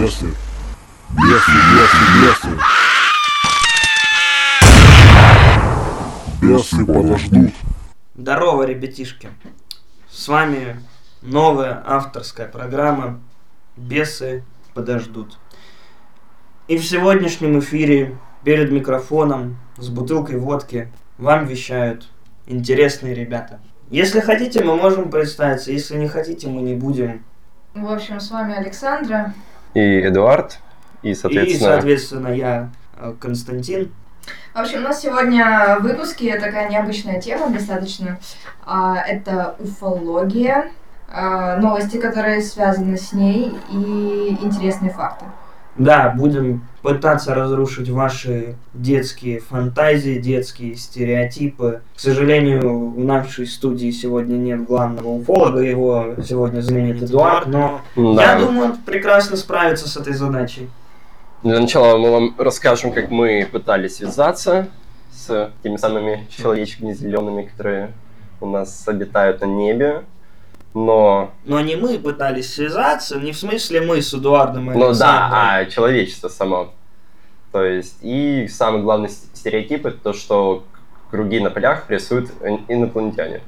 Бесы. Бесы, бесы, бесы. Бесы подождут. Здорово, ребятишки! С вами новая авторская программа «Бесы подождут». И в сегодняшнем эфире перед микрофоном с бутылкой водки вам вещают интересные ребята. Если хотите, мы можем представиться. Если не хотите, мы не будем. В общем, с вами Александра. И Эдуард, и, И, соответственно, соответственно, я э, Константин. В общем, у нас сегодня в выпуске такая необычная тема достаточно. А, Это уфология, а, новости, которые связаны с ней, и интересные факты. Да, будем пытаться разрушить ваши детские фантазии, детские стереотипы. К сожалению, в нашей студии сегодня нет главного уфолога, его сегодня заменит Эдуард, но да. я думаю, он прекрасно справится с этой задачей. Для начала мы вам расскажем, как мы пытались связаться с теми самыми человечками зелеными, которые у нас обитают на небе. Но, Но не мы пытались связаться, не в смысле мы с Эдуардом и ну да, а человечество само. То есть, и самый главный стереотип это то, что круги на полях рисуют ин- инопланетяне.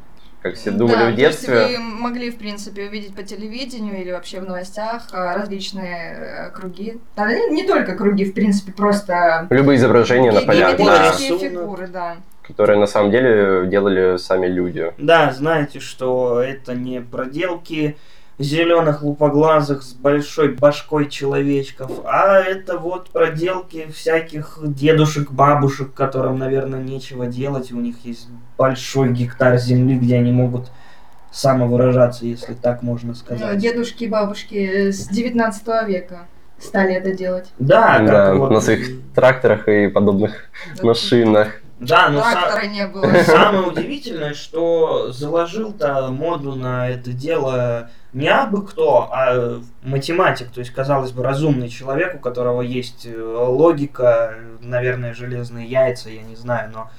Как все думали Да, в то есть детстве. вы могли, в принципе, увидеть по телевидению или вообще в новостях а, различные э, круги. Да, не, только круги, в принципе, просто Любые изображения на полях, да, фигуры, да. Которые на самом деле делали сами люди. Да, знаете, что это не проделки зеленых лупоглазых с большой башкой человечков, а это вот проделки всяких дедушек, бабушек, которым, наверное, нечего делать, и у них есть большой гектар земли, где они могут самовыражаться, если так можно сказать. Дедушки и бабушки с 19 века стали это делать. Да, Да, вот... на своих тракторах и подобных машинах. Да, но Трактора не было. Самое удивительное, что заложил-то моду на это дело не абы кто, а математик, то есть, казалось бы, разумный человек, у которого есть э, логика, наверное, железные яйца, я не знаю, но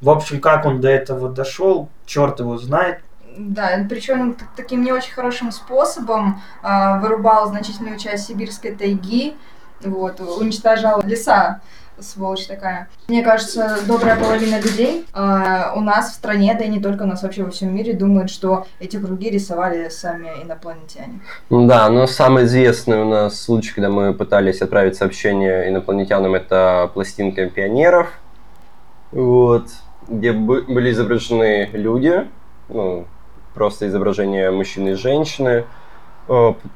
в общем, как он до этого дошел, черт его знает. Да, причем таким не очень хорошим способом а, вырубал значительную часть сибирской тайги, вот, уничтожал леса, сволочь такая. Мне кажется, добрая половина людей а, у нас в стране, да и не только у нас, вообще во всем мире, думают, что эти круги рисовали сами инопланетяне. Да, но самый известный у нас случай, когда мы пытались отправить сообщение инопланетянам, это пластинка пионеров, вот, где бы- были изображены люди, ну, просто изображение мужчины и женщины, э,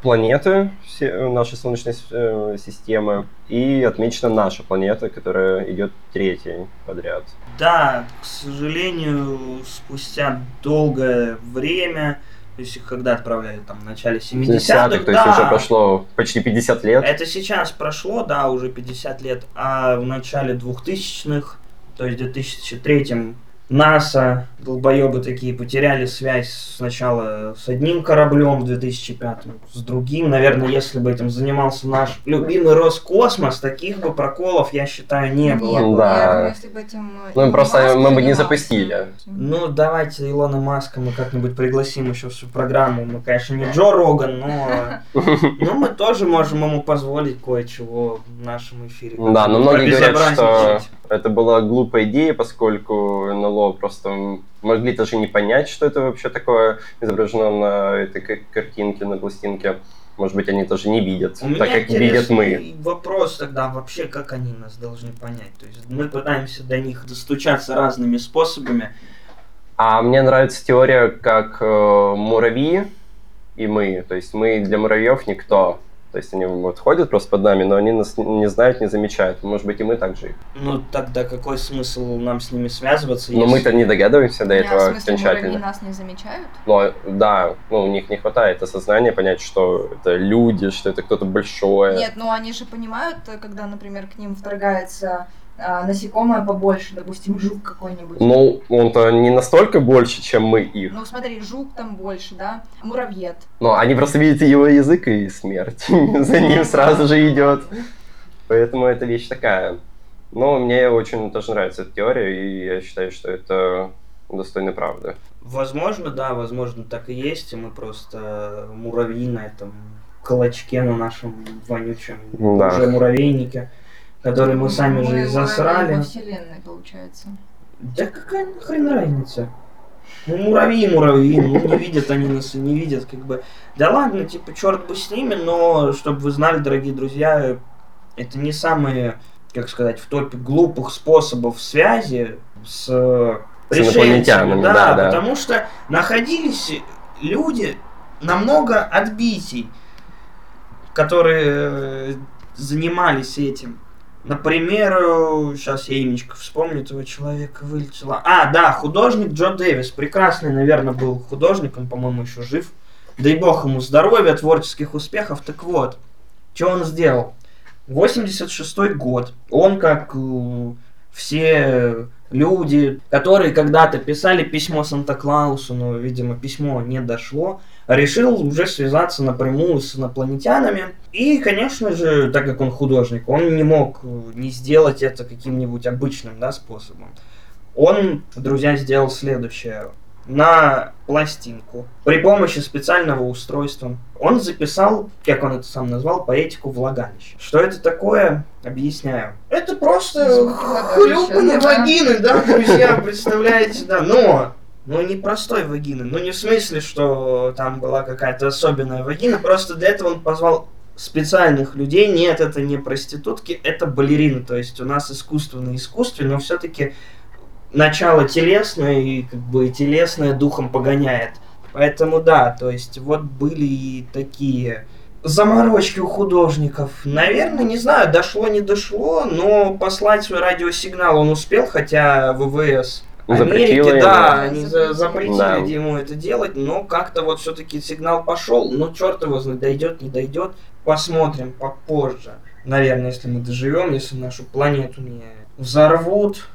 планеты все- э, нашей Солнечной э, системы, и отмечена наша планета, которая идет третьей подряд. Да, к сожалению, спустя долгое время, то есть когда отправляли, там, в начале 70-х, 70-х, то есть да. уже прошло почти 50 лет. Это сейчас прошло, да, уже 50 лет, а в начале 2000-х, то есть в 2003 НАСА, долбоебы такие, потеряли связь сначала с одним кораблем в 2005 с другим. Наверное, если бы этим занимался наш любимый Роскосмос, таких бы проколов, я считаю, не было. Нет, Да. если бы этим э, Ну, просто Маск мы бы не запустили. Ну, давайте Илона Маска мы как-нибудь пригласим еще в всю программу. Мы, конечно, не Джо Роган, но, но мы тоже можем ему позволить кое-чего в нашем эфире. Да, но многие говорят, что. Это была глупая идея, поскольку НЛО просто могли даже не понять, что это вообще такое изображено на этой ка- картинке, на пластинке. Может быть, они даже не видят, У так как видят мы. вопрос тогда вообще, как они нас должны понять. То есть мы пытаемся до них достучаться разными способами. А мне нравится теория, как э, муравьи и мы. То есть мы для муравьев никто. То есть они вот ходят просто под нами, но они нас не- знают, не замечают. Может быть, и мы так же. Ну тогда какой смысл нам с ними связываться? Но если- мы-то не догадываемся до этого муравьи окончательно. нас не замечают? Но да, ну, у них не хватает осознания понять, что это люди, что это кто-то большое. Нет, ну они же понимают, когда, например, к ним вторгается а, насекомое побольше, допустим, жук какой-нибудь. Ну, он-то не настолько больше, чем мы их. Ну смотри, жук там больше, да? Муравьед. Но они просто видят его язык и смерть. За ним сразу же идет. Поэтому эта вещь такая. Но мне очень тоже нравится эта теория, и я считаю, что это достойно правды. Возможно, да, возможно, так и есть, и мы просто муравьи на этом клочке на нашем вонючем Да. уже муравейнике, который мы сами же и Мы засрали. во вселенной, получается. Да какая нахрен разница? Ну, муравьи, муравьи, ну, не видят они нас и не видят, как бы. Да ладно, типа, черт бы с ними, но, чтобы вы знали, дорогие друзья, это не самые, как сказать, в топе глупых способов связи с, С инопланетянами, да, да, да. потому что находились люди намного отбитий, которые э, занимались этим. Например, сейчас я имечко вспомню этого человека, вылетела. А, да, художник Джо Дэвис. Прекрасный, наверное, был художник, он, по-моему, еще жив. Дай бог ему здоровья, творческих успехов. Так вот, что он сделал? 86 год. Он, как э, все люди, которые когда-то писали письмо Санта-Клаусу, но, видимо, письмо не дошло, решил уже связаться напрямую с инопланетянами. И, конечно же, так как он художник, он не мог э, не сделать это каким-нибудь обычным да, способом. Он, друзья, сделал следующее. На пластинку при помощи специального устройства он записал, как он это сам назвал, поэтику влагалища. Что это такое? Объясняю. Это просто хлюпанье вагины, да, друзья, представляете, да. Но ну, не простой вагины. Ну, не в смысле, что там была какая-то особенная вагина. Просто для этого он позвал специальных людей. Нет, это не проститутки, это балерины. То есть у нас искусственно искусстве, но все-таки начало телесное, и как бы телесное духом погоняет. Поэтому да, то есть вот были и такие заморочки у художников. Наверное, не знаю, дошло, не дошло, но послать свой радиосигнал он успел, хотя ВВС Запретила Америки, ему. да, они за- запретили Да. ему это делать, но как-то вот все-таки сигнал пошел, ну черт его знает, дойдет, не дойдет, посмотрим попозже. Наверное, если мы доживем, если нашу планету не взорвут,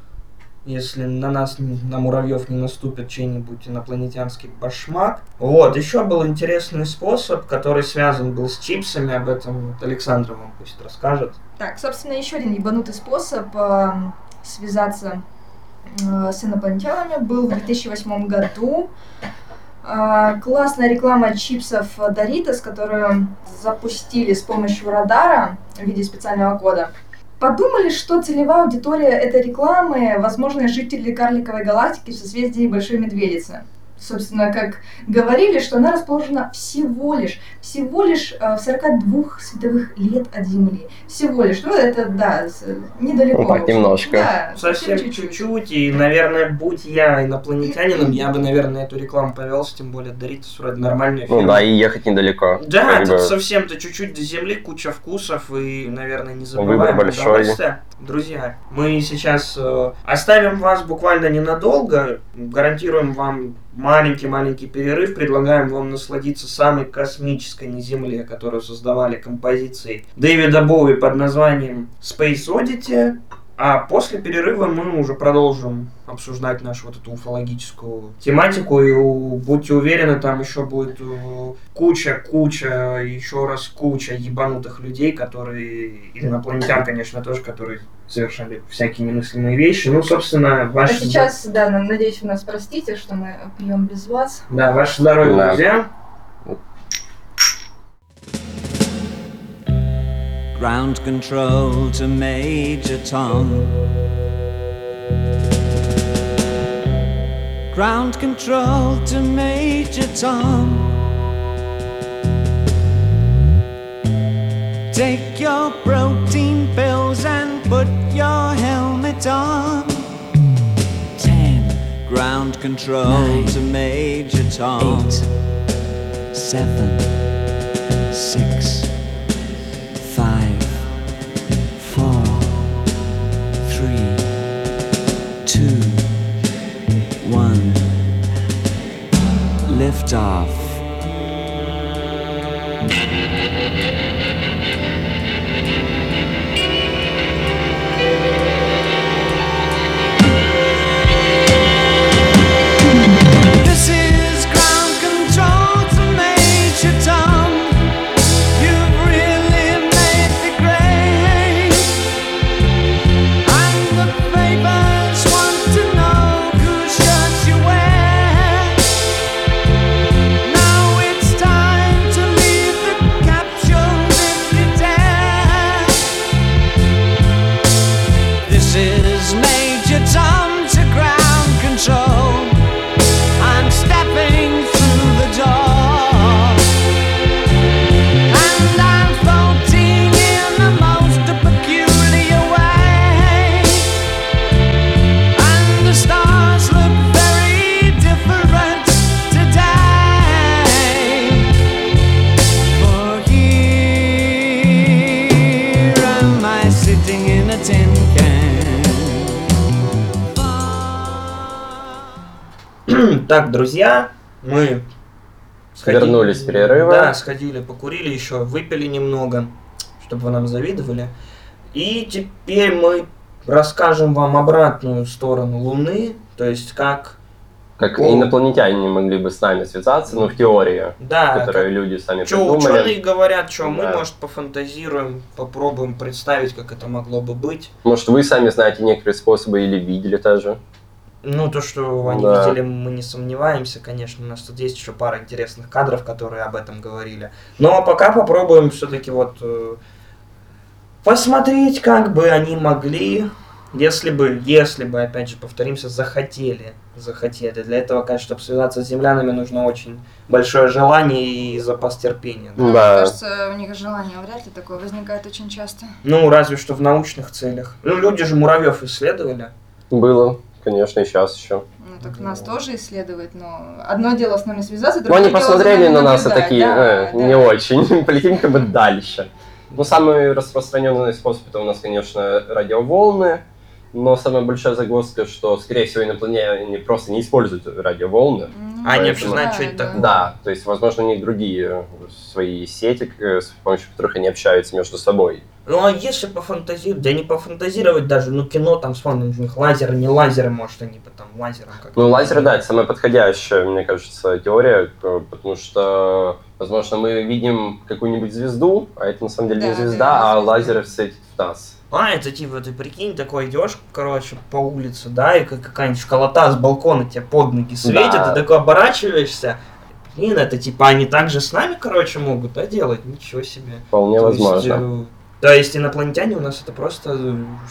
если на нас, на муравьев не наступит чей-нибудь инопланетянский башмак. Вот, еще был интересный способ, который связан был с чипсами, об этом вот Александр вам пусть расскажет. Так, собственно, еще один ебанутый способ эм, связаться э, с инопланетянами был в 2008 году. Э, классная реклама чипсов Doritos, которую запустили с помощью радара в виде специального кода. Подумали, что целевая аудитория этой рекламы, возможно, жители карликовой галактики в созвездии Большой Медведицы. Собственно, как говорили, что она расположена всего лишь, всего лишь э, в 42 световых лет от Земли. Всего лишь. Ну, это, да, недалеко. Ну, так немножко. Да, Совсем чуть-чуть, и, наверное, будь я инопланетянином, я бы, наверное, эту рекламу повелся, тем более Doritos вроде нормальная Ну фирма. да, и ехать недалеко. Да, тут бы. совсем-то чуть-чуть до земли, куча вкусов и, наверное, не Выбор забываем большой. удовольствия. Друзья, мы сейчас э, оставим вас буквально ненадолго, гарантируем вам маленький-маленький перерыв, предлагаем вам насладиться самой космической на Земле, которую создавали композиции Дэвида Боуи под названием Space Oddity, а после перерыва мы уже продолжим обсуждать нашу вот эту уфологическую тематику. И у- будьте уверены, там еще будет э, куча-куча, еще раз куча ебанутых людей, которые, инопланетян, конечно, тоже, которые совершали всякие немыслимые вещи. Ну, собственно, А ваше, сейчас, да, на- надеюсь, вы нас простите, что мы пьем без вас. да, ваше здоровье, Да. друзья. Ground control to Major Tom. Ground control to Major Tom. Take your protein pills and put your helmet on. Ten. Ground control to Major Tom. Eight. Seven. Six. liftoff. Так, друзья, мы Вернулись с перерыва. Да, сходили, покурили еще, выпили немного, чтобы вы нам завидовали. И теперь мы расскажем вам обратную сторону Луны, то есть как... Как О. инопланетяне могли бы с нами связаться, ну, в теории, Да, которые люди сами Что придумали. ученые говорят, что мы, Да. может, пофантазируем, попробуем представить, как это могло бы быть. Может, вы сами знаете некоторые способы или видели даже. Ну, то, что они Да. видели, мы не сомневаемся, конечно. У нас тут есть еще пара интересных кадров, которые об этом говорили. Но пока попробуем все-таки вот э, посмотреть, как бы они могли, если бы, если бы, опять же, повторимся, захотели. Захотели. Для этого, конечно, чтобы связаться с землянами, нужно очень большое желание и запас терпения. да. Ну, Да. Мне кажется, у них желание вряд ли такое возникает очень часто. Ну, разве что в научных целях. Ну, люди же муравьев исследовали. Было, конечно, и сейчас еще. Ну, так нас тоже исследует, но одно дело с нами связаться, Ну, другое они дело посмотрели на нас и наблюдать. такие, Да, «Э, да. не очень, полетим как бы дальше. Ну, самый распространенный способ это у нас, конечно, радиоволны, но самая большая загвоздка, что, скорее всего, инопланетяне просто не используют радиоволны. Ну, А они да, вообще знают, что это да. такое? Да, то есть, возможно, у них другие свои сети, э, с помощью которых они общаются между собой. Ну а если пофантазировать, да не пофантазировать даже, ну кино там у них лазеры, не лазеры, может они бы там лазером как-то. Ну, лазеры, да, это самая подходящая, мне кажется, теория, потому что, возможно, мы видим какую-нибудь звезду, а это на самом деле Да, не звезда, а лазеры светят в нас. А, это типа, ты прикинь, такой идешь, короче, по улице, да, и как какая-нибудь школота с балкона тебе под ноги светит, Да. ты такой оборачиваешься, блин, это типа они так же с нами, короче, могут, да, делать? Ничего себе. Вполне То есть, возможно. э, То есть инопланетяне у нас это просто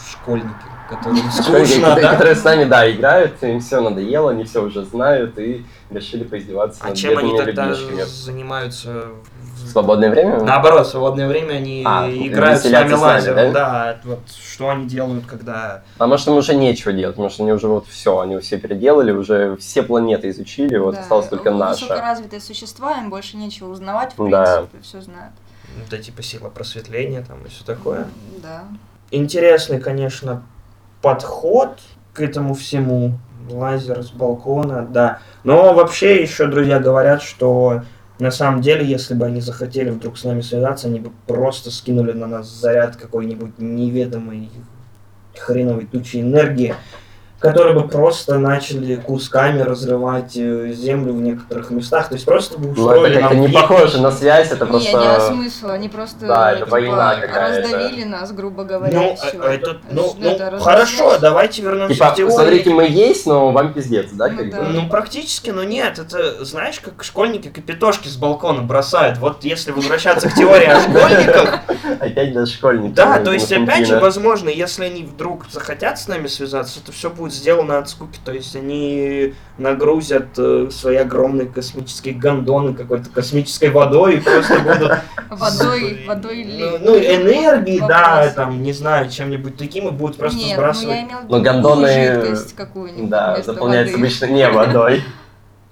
школьники, которые скучно, которые- да? которые с нами, да, играют, им все надоело, они все уже знают и решили поиздеваться А над чем они тогда занимаются? в- свободное время? Наоборот, в свободное время они А, играют с нами лазером. да? Да, вот что они делают, когда... А может, им уже нечего делать, что они уже вот все, они все переделали, уже все планеты изучили, вот Да, осталась только наша. Высокоразвитые существа, им больше нечего узнавать, в Да. принципе, все знают. Это типа сила просветления там и все такое. Да. Интересный, конечно, подход к этому всему. Лазер с балкона, да. Но вообще еще друзья говорят, что на самом деле, если бы они захотели вдруг с нами связаться, они бы просто скинули на нас заряд какой-нибудь неведомой хреновой тучи энергии, которые бы просто начали кусками разрывать э, землю в некоторых местах. То есть просто бы Ну, это устроили как-то не похоже на связь, это Не, просто... не о смысл, они просто Да, это типа, война какая-то. раздавили нас, грубо говоря, Ну, и всё. а- а это, ну, Это ну, хорошо, давайте вернемся Типа, к теории. смотрите, мы есть, но вам пиздец, да, Ну как да. бы? Ну, практически, но нет. Это, знаешь, как школьники капитошки с балкона бросают. Вот если возвращаться к теории о школьниках, Опять даже школьники. да, ну, то есть, опять же, возможно, если они вдруг захотят с нами связаться, это все будет сделано от скуки. То есть, они нагрузят э, свои огромные космические гондоны какой-то космической водой и просто будут Водой, водой ну, ну, энергии, да, там, не знаю, чем-нибудь таким, и будут просто Нет, сбрасывать. ну Ну, гондоны, жидкость какую-нибудь Да, заполняется обычно не водой.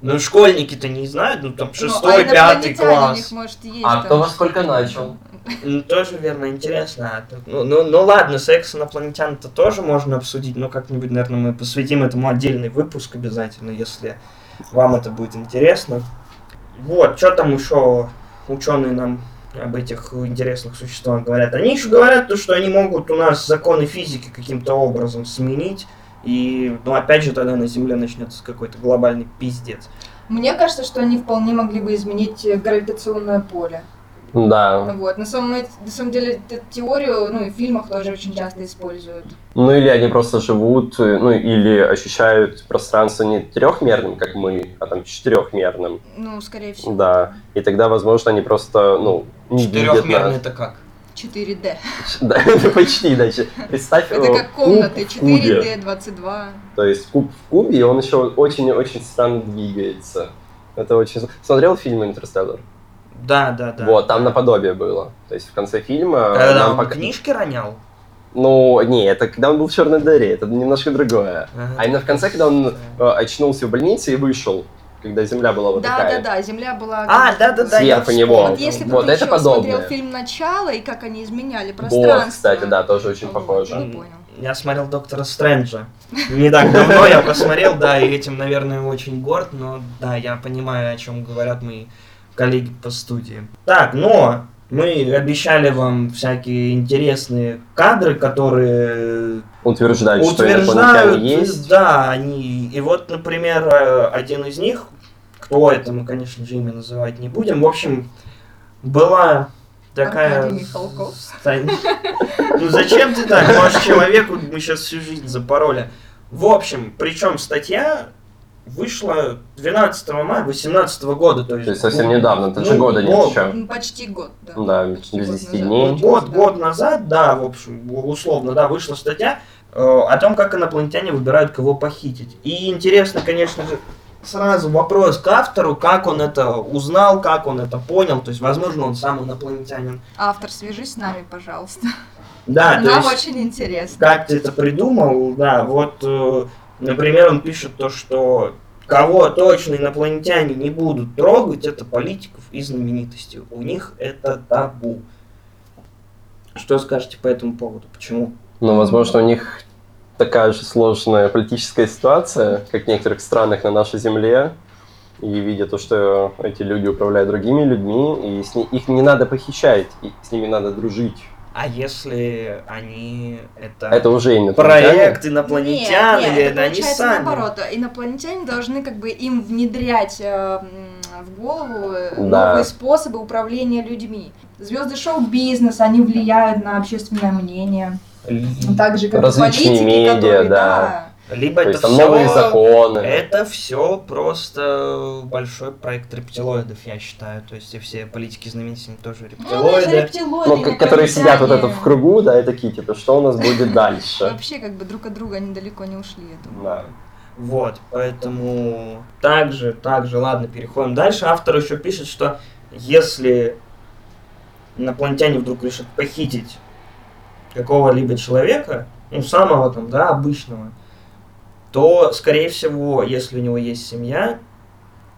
Ну, школьники-то не знают, ну, там, Ну, шестой, а пятый инопланетяне у класс. них, может, есть А кто во сколько начал? Ну, тоже верно, интересно. Ну, ну, ну ладно, секс инопланетян-то тоже можно обсудить, но как-нибудь, наверное, мы посвятим этому отдельный выпуск обязательно, если вам это будет интересно. Вот, что там еще ученые нам об этих интересных существах говорят? Они еще говорят то, что они могут у нас законы физики каким-то образом сменить, и, ну, опять же, тогда на Земле начнется какой-то глобальный пиздец. Мне кажется, что они вполне могли бы изменить гравитационное поле. Да. Вот. На самом, на самом деле, эту теорию, ну, и в фильмах тоже очень часто используют. Ну или они просто живут, э, ну или ощущают пространство не трехмерным, как мы, а там четырехмерным. Ну, скорее всего. Да. И тогда, возможно, они просто, ну, не видят Четырехмерный нас. это как? 4D. Да, это почти, да. Представь, Это э, как комнаты. кубе. 4D, 22. То есть куб в кубе, и он еще очень-очень странно двигается. Это очень... Смотрел фильм «Интерстеллар»? Да, да, да. Вот, там наподобие было. То есть в конце фильма Когда нам он пока- книжки ронял? Ну, не, это когда он был в черной дыре, это немножко другое. Ага. А именно в конце, когда он э, очнулся в больнице и вышел, когда земля была вот Да, такая. да, да, Земля была... А, да, да, да. Сверху я него. Вот если бы Вот ты это еще подобное. смотрел фильм «Начало» и как они изменяли пространство. Вот, кстати, да, тоже очень похоже. бы понял. Я смотрел Доктора Стрэнджа. Не так давно я посмотрел, да, и этим, наверное, очень горд, но да, я понимаю, о чем говорят мои коллеги по студии. Так, но мы обещали вам всякие интересные кадры, которые Утверждают, что утверждают, инопланетяне есть. да, они, и вот, например, э, один из них, кто это, мы, конечно же, имя называть не будем, в общем, была такая... Стань- Ну зачем ты так? Может, человеку мы сейчас всю жизнь запороли. В общем, причем статья вышла 12 мая 2018 года, то есть... То есть совсем недавно, это же ну, года нет год- еще. Ну, Почти год, да. Да, без год 10 назад. дней. Ну, год, год назад, да, в общем, условно, да, вышла статья э, о том, как инопланетяне выбирают, кого похитить. И интересно, конечно же, сразу вопрос к автору, как он это узнал, как он это понял, то есть, возможно, он сам инопланетянин. Автор, свяжись с нами, пожалуйста. Да, то Нам есть, очень интересно. как ты это придумал, да, вот, э, например, он пишет то, что кого точно инопланетяне не будут трогать, это политиков и знаменитостей. У них это табу. Что скажете по этому поводу? Почему? Но, возможно, у них такая же сложная политическая ситуация, как в некоторых странах на нашей земле. И видя то, что эти люди управляют другими людьми, и с ни- их не надо похищать, и с ними надо дружить. А если они это, Это уже инопланетяне. проект инопланетян Нет, нет, или это они сами? наоборот. Инопланетяне должны как бы им внедрять э, в голову э, Да. новые способы управления людьми. Звезды шоу-бизнес, они влияют на общественное мнение. Так же, как Различные и политики, медиа, которые, да. Либо То это есть там все... новые законы. Это все просто большой проект рептилоидов, я считаю. То есть и все политики знаменитые тоже Ну, они же рептилоиды. рептилоиды, Ну, к- которые сидят вот это в кругу, да, и такие, типа, что у нас будет дальше? Вообще, как бы друг от друга они далеко не ушли, я думаю. Да. Вот, поэтому также, также, ладно, переходим дальше. Автор еще пишет, что если инопланетяне вдруг решат похитить какого-либо человека, ну, самого там, да, обычного, то, скорее всего, если у него есть семья,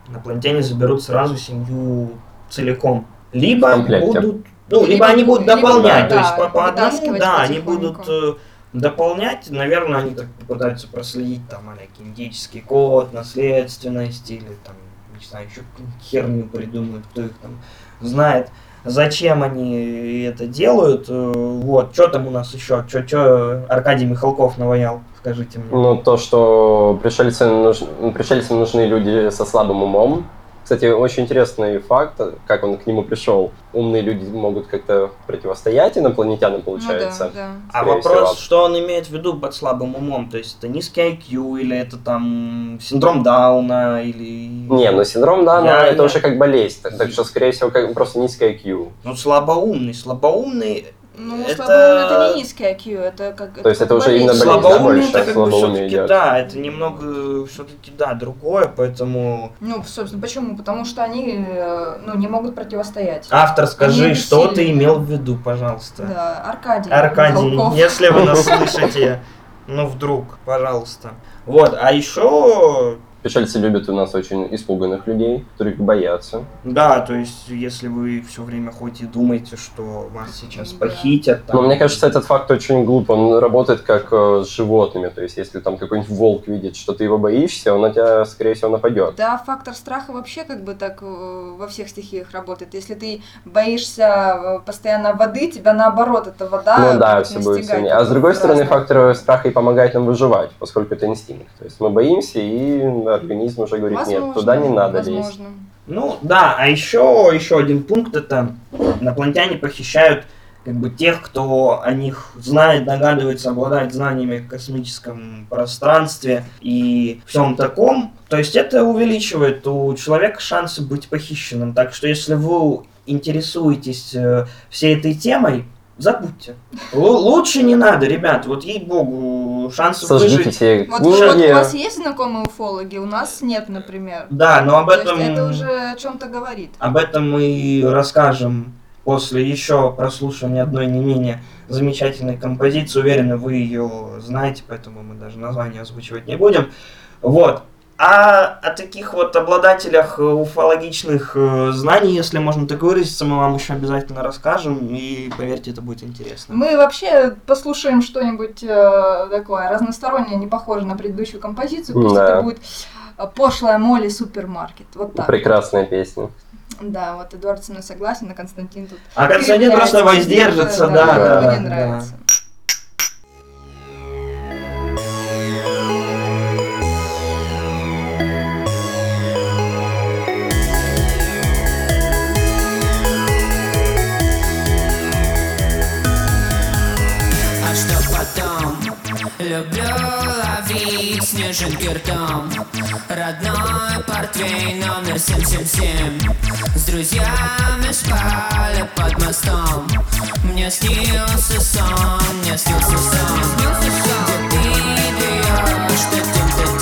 инопланетяне заберут сразу семью целиком. Либо будут, ну, либо, Либо- они будут либо, дополнять, да, то есть по, по одному, да, они будут э, дополнять, наверное, они так попытаются проследить там а генетический код, наследственность или там, не знаю, еще херню придумают, кто их там знает. Зачем они это делают? Э, Вот, что там у нас еще? Что Аркадий Михалков наваял? Скажите мне. Ну, то, что пришельцам, нуж- пришельцам нужны люди со слабым умом. Кстати, очень интересный факт, как он к нему пришел. Умные люди могут как-то противостоять инопланетянам, получается. Ну, да, да. А вопрос, всего. что он имеет в виду под слабым умом? То есть это низкий IQ или это там синдром Дауна или... Не, ну синдром Дауна Я- это я- уже как болезнь, так, так что, скорее всего, как просто низкий IQ. Ну, слабоумный. Слабоумный... Ну, Это- слабоумный это не низкий IQ, это как... То есть это уже именно больше? это как бы Слабоумие все-таки, идет. да, это немного все-таки, да, другое, поэтому... Ну, собственно, почему? Потому что они, э, ну, не могут противостоять. Автор, скажи, Они что ты бессильны. имел в виду, пожалуйста. Да, Аркадий. Аркадий, Михалков. если вы нас слышите, ну вдруг, пожалуйста. Вот, а еще, Пришельцы любят у нас очень испуганных людей, которые их боятся. да, то есть, если вы все время ходите и думаете, что вас сейчас похитят, Но там, мне кажется, этот факт очень глуп. Он работает как э, с животными. То есть, если там какой-нибудь волк видит, что ты его боишься, он на тебя, скорее всего, нападет. Да, фактор страха вообще как бы так э, во всех стихиях работает. Если ты боишься э, постоянно воды, тебя наоборот эта вода Ну да, будет все будет сильнее. А с другой стороны, разных- фактор страха и помогает нам выживать, поскольку это инстинкт. То есть мы боимся, и организм уже говорит, нет, Возможно, туда не надо лезть. возможно. Ну да, а еще, еще один пункт это инопланетяне похищают как бы тех, кто о них знает, догадывается, обладает знаниями в космическом пространстве и всем таком. То есть это увеличивает у человека шансы быть похищенным. Так что если вы интересуетесь э, всей этой темой, забудьте. Лу- лучше не надо, ребят, вот ей-богу, шансов Сожгите выжить... все Вот, вот у вас есть знакомые уфологи, у нас нет, например. Да, но об То есть этом... это уже о чем-то говорит. Об этом мы расскажем после еще прослушивания одной не менее замечательной композиции. Уверены, вы ее знаете, поэтому мы даже название озвучивать не будем. Вот. А о таких вот обладателях э, уфологичных э, знаний, если можно так выразиться, мы вам еще обязательно расскажем, и поверьте, это будет интересно. Мы вообще послушаем что-нибудь э, такое разностороннее, не похожее на предыдущую композицию. Пусть Да. это будет пошлая Молли супермаркет. Вот так. Прекрасная песня. Да, вот Эдуард со мной согласен, а Константин тут. А Константин просто воздержится, да, да, не да. нравится. А Люблю ловить снежинки ртом. Родной портвейн номер 777 С друзьями спали под мостом. Мне снился сон, мне снился сон. Где ты пьешь, что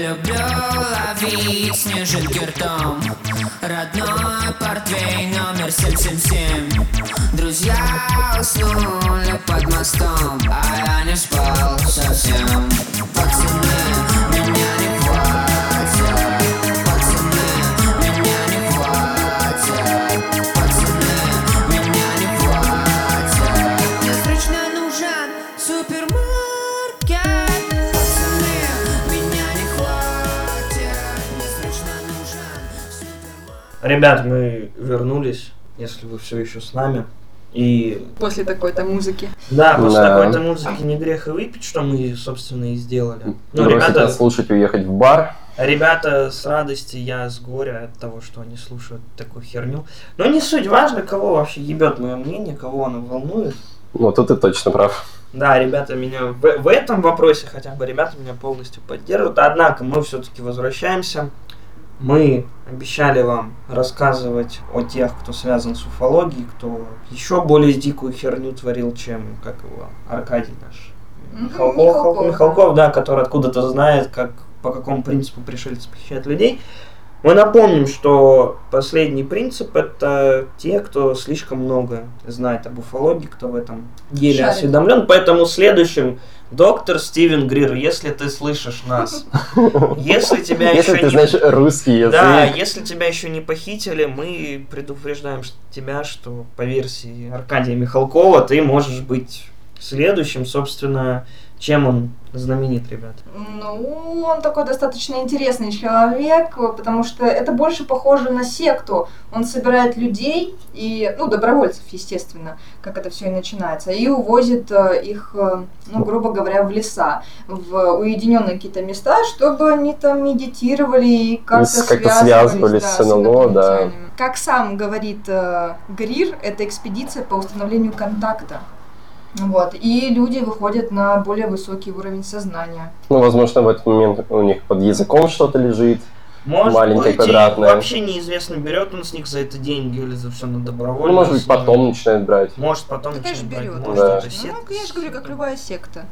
Люблю ловить снежинки ртом. Родной портвейн номер 777 Друзья уснули под мостом А я не спал совсем. Пацаны, меня не хватит Ребят, мы вернулись, если вы все еще с нами. И После такой-то музыки. да, после Да. такой-то музыки не грех и выпить, что мы, собственно, и сделали. Ну, Бросить ребята, слушать, уехать в бар. ребята с радости, я с горя от того, что они слушают такую херню. Но не суть, важно, кого вообще ебет мое мнение, кого оно волнует. Ну, тут ты точно прав. Да, ребята меня в, в этом вопросе хотя бы ребята меня полностью поддерживают. Однако мы все-таки возвращаемся. Мы обещали вам рассказывать о тех, кто связан с уфологией, кто еще более дикую херню творил, чем как его Аркадий наш. Михалков, Михалков, Михалков, да, который откуда-то знает, как, по какому принципу пришельцы похищают людей. Мы напомним, что последний принцип это те, кто слишком много знает об уфологии, кто в этом деле Шарит. осведомлен. Поэтому следующим доктор Стивен Грир, если ты слышишь нас, если тебя Если еще ты не знаешь русский язык. да, если тебя еще не похитили, мы предупреждаем тебя, что по версии Аркадия Михалкова ты можешь быть следующим, собственно, чем он знаменит, ребят. Ну, он такой достаточно интересный человек, потому что это больше похоже на секту. Он собирает людей и, ну, добровольцев, естественно, как это все и начинается, и увозит э, их, э, ну, грубо говоря, в леса, в уединенные какие-то места, чтобы они там медитировали и как-то, как-то связывались, связывались с НЛО, да. инопланетянами. Как сам говорит э, Грир, это экспедиция по установлению контакта. Вот. И люди выходят на более высокий уровень сознания. Ну, возможно, в этот момент у них под языком что-то лежит. Может Маленькая, быть, и квадратная. вообще неизвестно, берет он с них за это деньги или за все на Ну, добровольно. может быть, потом начинает брать. Может, потом Ну, конечно, начнет брать, берет. может, Да. это Ну, сетка. я же говорю, как любая секта.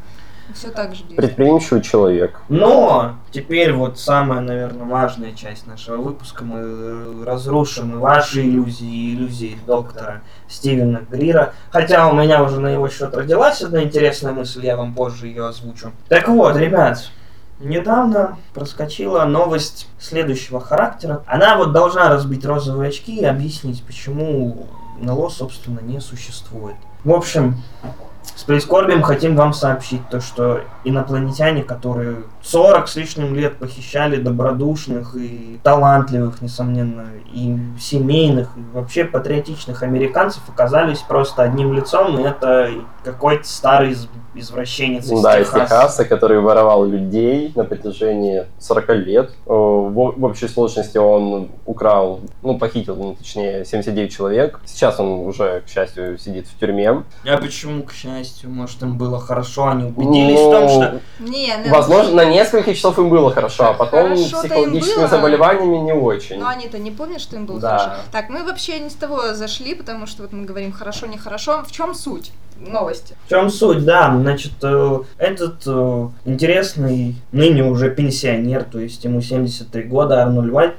Все так же действует. Предприимчивый человек. Но теперь вот самая, наверное, важная часть нашего выпуска. Мы э, разрушим ваши иллюзии, иллюзии доктора Стивена Грира. Хотя у меня уже на его счет родилась одна интересная мысль, я вам позже ее озвучу. Так вот, ребят, недавно проскочила новость следующего характера. Она вот должна разбить розовые очки и объяснить, почему НЛО, собственно, не существует. В общем, с прискорбием хотим вам сообщить то, что инопланетяне, которые 40 с лишним лет похищали добродушных и талантливых, несомненно, и семейных, и вообще патриотичных американцев, оказались просто одним лицом, и это какой-то старый из- извращенец из Да, из Техаса. Техаса, который воровал людей на протяжении 40 лет. Э, В, в общей сложности он украл, ну, похитил, ну, точнее, 79 человек. Сейчас он уже, к счастью, сидит в тюрьме. А почему, к счастью, может, им было хорошо, они убедились в том, Ну, что... Не, ну, Возможно, на несколько часов им было хорошо, а потом Хорошо-то им психологическими было. заболеваниями не очень. Но они-то не помнят, что им было Да. хорошо. Так, мы вообще не с того зашли, потому что вот мы говорим хорошо, нехорошо. В чем суть новости? В чем суть, да, значит, э, этот э, интересный, ныне уже пенсионер, то есть ему 73 года, Арнольд Вайт,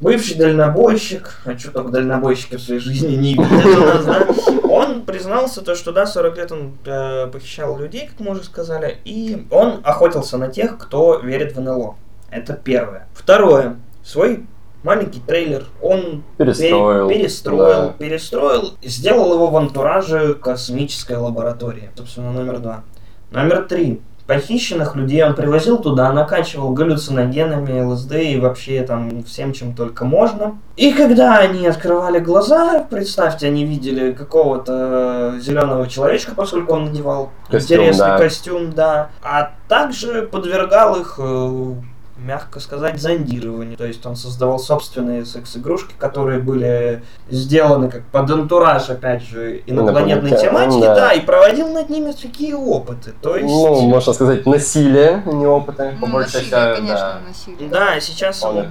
бывший дальнобойщик, а что только дальнобойщики в своей жизни не видят он признался то, что да, 40 лет он э, похищал людей, как мы уже сказали, и он охотился на тех, кто верит в НЛО. Это первое. Второе. Свой маленький трейлер он Перестроил, пере- перестроил, да. перестроил, сделал его в антураже космической лаборатории. Собственно, номер два. Номер три. Похищенных людей он привозил туда, накачивал галлюциногенами, ЛСД и вообще там всем, чем только можно. И когда они открывали глаза, представьте, они видели какого-то зеленого человечка, поскольку он надевал Костюм, интересный да. костюм, да. А также подвергал их э, мягко сказать, зондированию. То есть он создавал собственные секс-игрушки, которые были сделаны как под антураж, опять же, инопланетной Инопланетян, тематики, да. да. и проводил над ними такие опыты. То есть... Ну, можно сказать, насилие, не опыты, по Ну, большей насилие, части, конечно, да. насилие. Да, сейчас Он г-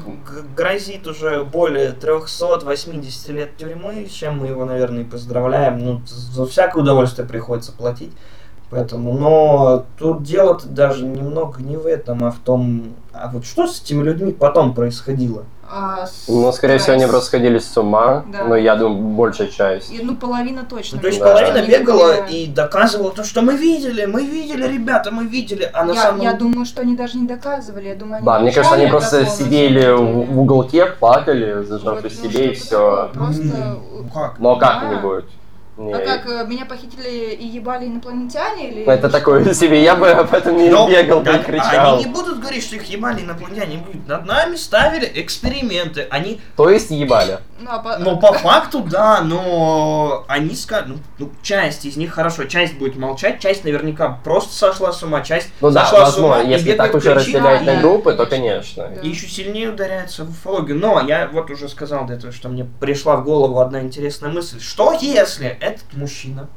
грозит уже более 380 лет тюрьмы, с чем мы его, наверное, и поздравляем. Ну, за всякое удовольствие приходится платить. Поэтому, но тут дело-то даже немного не в этом, а в том, а вот что с этими людьми потом происходило? А, Ну, скорее всего, они просто сходили с ума, Да. но я думаю, большая часть. И, Ну, половина точно. Ну, то есть Да. половина бегала и доказывала то, что мы видели, мы видели, ребята, мы видели, а на я, самом я думаю, что они даже не доказывали. Я думаю, они Да, мне кажется, они просто сидели в, в уголке, плакали, зажав Вот, ну, себе и все. Просто- Ну, как? Но как Да. А как, э, меня похитили и ебали инопланетяне? Или Это такое себе, я бы об этом не Но бегал, они- кричал. Они не будут говорить, что их ебали инопланетяне, они будут над нами ставили эксперименты. Они, То есть ебали. Ну, а по- ну, по факту, да, но они скажут, ну, ну, часть из них хорошо, часть будет молчать, часть наверняка просто сошла с ума, часть Ну да, сошла с ума возможно, если так уже разделять на да, группы, то конечно. конечно. Да. И еще сильнее ударяется в уфологию. Но я вот уже сказал до этого, что мне пришла в голову одна интересная мысль. Что если этот мужчина,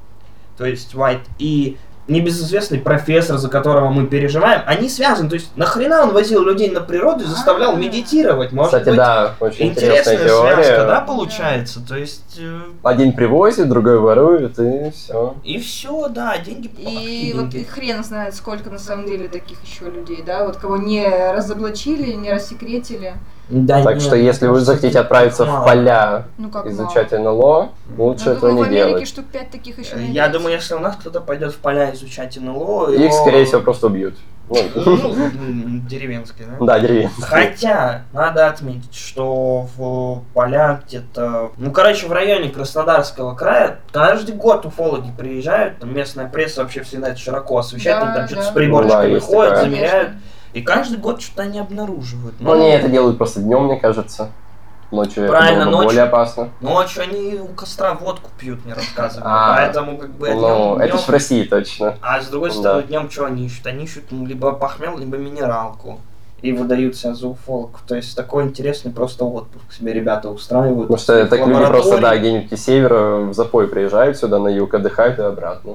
то есть Уайт, и небезызвестный профессор, за которого мы переживаем, они связаны. То есть нахрена он возил людей на природу и заставлял А. медитировать? Может Кстати, быть, да, очень интересная интересная теория. связка, да, получается? То есть... э, Один привозит, другой ворует, и все. И все, да, деньги И факту вот деньги. и хрен знает, сколько на самом деле таких еще людей, да, вот кого не разоблачили, не рассекретили. Да Так нет, что если вы захотите отправиться в мало. поля Ну как изучать мало. НЛО, лучше Ну, этого думаю, не в Америке делать. штук пять таких еще Э, не Я думаю, если у нас кто-то пойдет в поля изучать НЛО, Их, его- скорее всего, просто убьют. Ну, Ну, м, деревенский, да? да, деревенские. Хотя, надо отметить, что в полях где-то... Ну, короче, в районе Краснодарского края каждый год уфологи приезжают, там местная пресса вообще всегда это широко освещает, они там что-то с приборчиками ходят, замеряют. И каждый год что-то они обнаруживают. Ну, они это делают просто днем, мне кажется. Ночью Правильно, это ночью. более опасно. Ночью они у костра водку пьют, мне рассказывали. А, Поэтому, как бы, Ну, это ж в России точно. А с другой Да. стороны, днем что они ищут? Они ищут либо похмел, либо минералку. И выдают себя за уфологов. То есть такой интересный просто отпуск себе ребята устраивают. Потому что так люди просто, да, где-нибудь из севера в запой приезжают сюда на юг, отдыхают и обратно.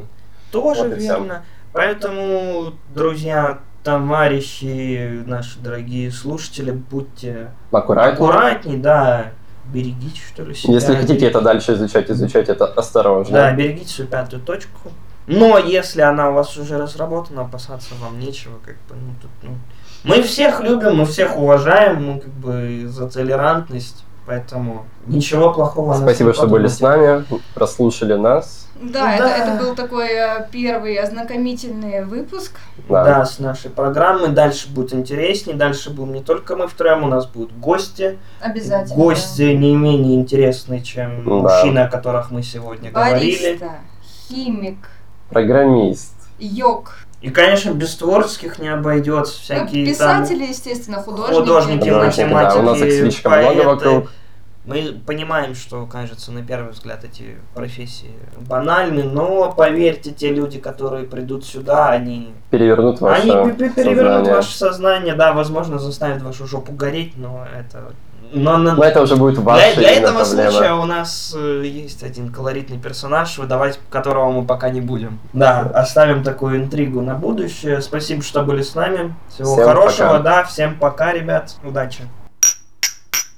Тоже Вот верно. Поэтому, друзья, товарищи, наши дорогие слушатели, будьте Аккуратнее. аккуратней, да, берегите, что ли, себя. Если хотите это дальше изучать, изучать это осторожно. Да, берегите свою пятую точку. Но если она у вас уже разработана, опасаться вам нечего, как бы, ну, тут, ну. Мы всех любим, мы всех уважаем, мы как бы за толерантность, поэтому ничего плохого. Спасибо, что были с подумайте. нами, прослушали нас. Да, Да. Это, это был такой э, первый ознакомительный выпуск. Да. Да, с нашей программы. Дальше будет интереснее. Дальше будем не только мы втроем, у нас будут гости. Обязательно. Гости не менее интересные, чем Да. мужчины, о которых мы сегодня говорили. Бариста, химик, Программист. йог. И, конечно, без творческих не обойдется. Ну, Всякие там писатели, естественно, художники. художники, Художники, да, математики, у нас их слишком много поэты. вокруг. Мы понимаем, что, кажется, на первый взгляд эти профессии банальны, но поверьте, те люди, которые придут сюда, они, Перевернут ваше они пе- пе- перевернут сознание. ваше сознание, да, возможно, заставят вашу жопу гореть, но это... Но, на- Но это уже будет для, ваша для именно этого проблема. случая у нас э, есть один колоритный персонаж, выдавать которого мы пока не будем. Да, оставим такую интригу на будущее. Спасибо, что были с нами. Всего Всем хорошего, пока. да, всем пока, ребят. Удачи.